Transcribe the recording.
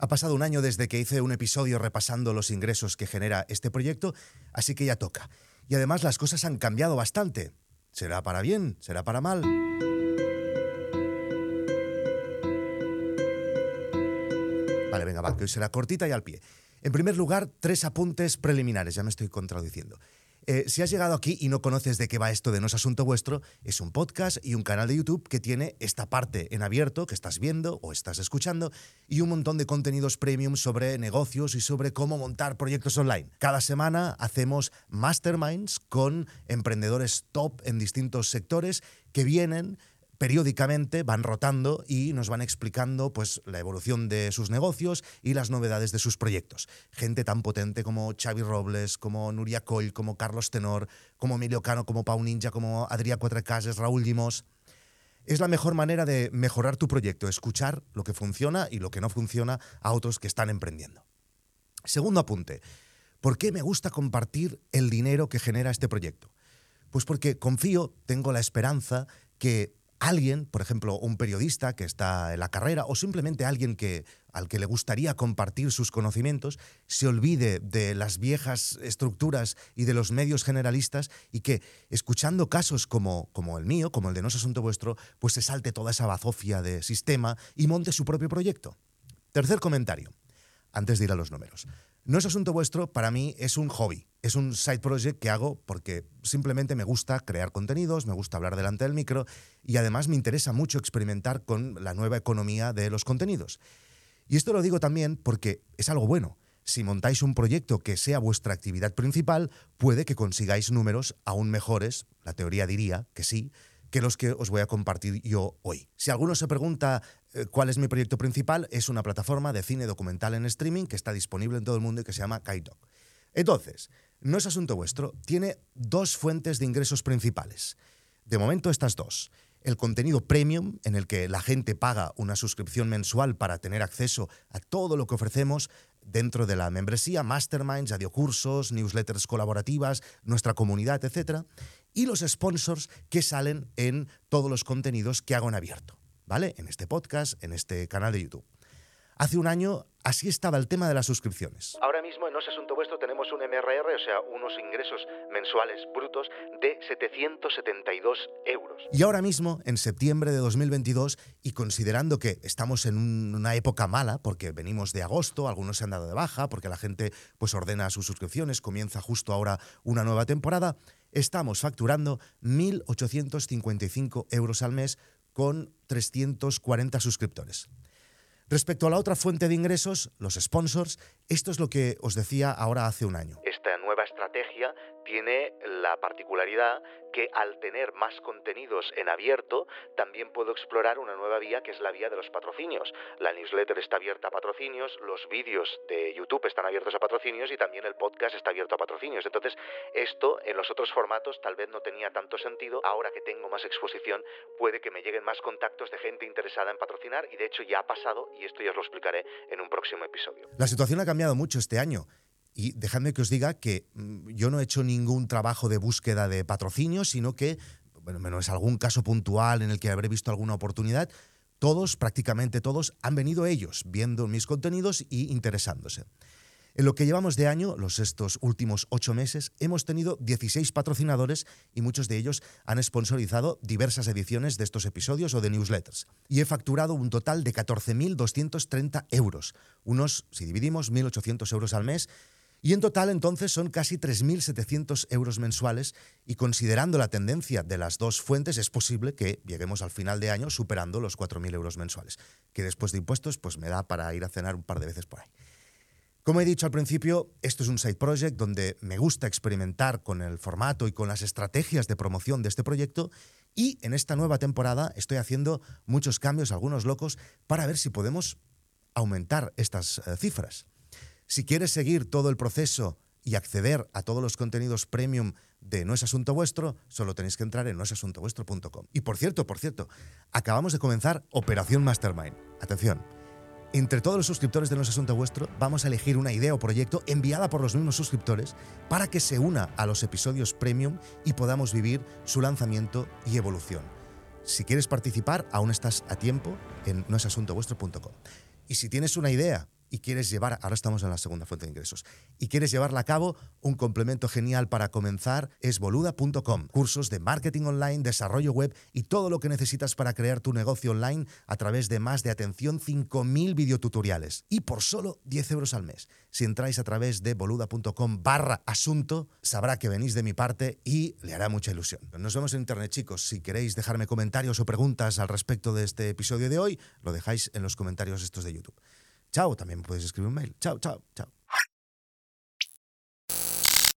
Ha pasado un año desde que hice un episodio repasando los ingresos que genera este proyecto, así que ya toca. Y además las cosas han cambiado bastante. ¿Será para bien? ¿Será para mal? Vale, venga, va, que hoy será cortita y al pie. En primer lugar, tres apuntes preliminares, ya me estoy contradiciendo. Eh, si has llegado aquí y no conoces de qué va esto de No es Asunto Vuestro, es un podcast y un canal de YouTube que tiene esta parte en abierto que estás viendo o estás escuchando y un montón de contenidos premium sobre negocios y sobre cómo montar proyectos online. Cada semana hacemos masterminds con emprendedores top en distintos sectores que vienen periódicamente van rotando y nos van explicando pues, la evolución de sus negocios y las novedades de sus proyectos. Gente tan potente como Xavi Robles, como Nuria Coll, como Carlos Tenor, como Emilio Cano, como Pau Ninja, como Adrià Cuatrecases, Raúl Limos. Es la mejor manera de mejorar tu proyecto, escuchar lo que funciona y lo que no funciona a otros que están emprendiendo. Segundo apunte, ¿por qué me gusta compartir el dinero que genera este proyecto? Pues porque confío, tengo la esperanza que alguien, por ejemplo, un periodista que está en la carrera o simplemente alguien que, al que le gustaría compartir sus conocimientos, se olvide de las viejas estructuras y de los medios generalistas y que, escuchando casos como, como el mío, como el de No es Asunto Vuestro, pues se salte toda esa bazofia de sistema y monte su propio proyecto. Tercer comentario, antes de ir a los números. No es asunto vuestro, para mí es un hobby, es un side project que hago porque simplemente me gusta crear contenidos, me gusta hablar delante del micro y además me interesa mucho experimentar con la nueva economía de los contenidos. Y esto lo digo también porque es algo bueno. Si montáis un proyecto que sea vuestra actividad principal, puede que consigáis números aún mejores, la teoría diría que sí, que los que os voy a compartir yo hoy. Si alguno se pregunta eh, cuál es mi proyecto principal, es una plataforma de cine documental en streaming que está disponible en todo el mundo y que se llama Kaitok. Entonces, no es asunto vuestro, tiene dos fuentes de ingresos principales. De momento estas dos. El contenido premium, en el que la gente paga una suscripción mensual para tener acceso a todo lo que ofrecemos dentro de la membresía, masterminds, audiocursos, newsletters colaborativas, nuestra comunidad, etc y los sponsors que salen en todos los contenidos que hago en abierto, ¿vale? En este podcast, en este canal de YouTube. Hace un año así estaba el tema de las suscripciones. Ahora mismo en No es Asunto Vuestro tenemos un MRR, o sea, unos ingresos mensuales brutos de 772 euros. Y ahora mismo, en septiembre de 2022, y considerando que estamos en una época mala, porque venimos de agosto, algunos se han dado de baja, porque la gente pues ordena sus suscripciones, comienza justo ahora una nueva temporada, estamos facturando 1.855 euros al mes con 340 suscriptores. Respecto a la otra fuente de ingresos, los sponsors, esto es lo que os decía ahora hace un año. Esta nueva estrategia tiene la particularidad que al tener más contenidos en abierto, también puedo explorar una nueva vía que es la vía de los patrocinios. La newsletter está abierta a patrocinios, los vídeos de YouTube están abiertos a patrocinios y también el podcast está abierto a patrocinios. Entonces, esto en los otros formatos tal vez no tenía tanto sentido. Ahora que tengo más exposición, puede que me lleguen más contactos de gente interesada en patrocinar y de hecho ya ha pasado y esto ya os lo explicaré en un próximo episodio. La situación ha cambiado mucho este año. Y dejadme que os diga que mm, yo no he hecho ningún trabajo de búsqueda de patrocinio, sino que, bueno, menos algún caso puntual en el que habré visto alguna oportunidad, todos, prácticamente todos, han venido ellos viendo mis contenidos y interesándose. En lo que llevamos de año, los estos últimos ocho meses, hemos tenido 16 patrocinadores y muchos de ellos han sponsorizado diversas ediciones de estos episodios o de newsletters. Y he facturado un total de 14.230 euros, unos, si dividimos, 1.800 euros al mes, y en total entonces son casi 3.700 euros mensuales y considerando la tendencia de las dos fuentes es posible que lleguemos al final de año superando los 4.000 euros mensuales, que después de impuestos pues me da para ir a cenar un par de veces por ahí. Como he dicho al principio, esto es un side project donde me gusta experimentar con el formato y con las estrategias de promoción de este proyecto y en esta nueva temporada estoy haciendo muchos cambios, algunos locos, para ver si podemos aumentar estas eh, cifras. Si quieres seguir todo el proceso y acceder a todos los contenidos premium de No es Asunto Vuestro, solo tenéis que entrar en noesasuntovuestro.com. Y por cierto, por cierto, acabamos de comenzar Operación Mastermind. Atención. Entre todos los suscriptores de No es Asunto Vuestro, vamos a elegir una idea o proyecto enviada por los mismos suscriptores para que se una a los episodios premium y podamos vivir su lanzamiento y evolución. Si quieres participar, aún estás a tiempo en noesasuntovuestro.com. Y si tienes una idea y quieres llevar, ahora estamos en la segunda fuente de ingresos, y quieres llevarla a cabo, un complemento genial para comenzar es boluda.com. Cursos de marketing online, desarrollo web y todo lo que necesitas para crear tu negocio online a través de más de atención 5.000 videotutoriales. Y por solo 10 euros al mes. Si entráis a través de boluda.com barra asunto, sabrá que venís de mi parte y le hará mucha ilusión. Nos vemos en internet, chicos. Si queréis dejarme comentarios o preguntas al respecto de este episodio de hoy, lo dejáis en los comentarios estos de YouTube. Chao, también puedes escribir un mail. Chao, chao, chao.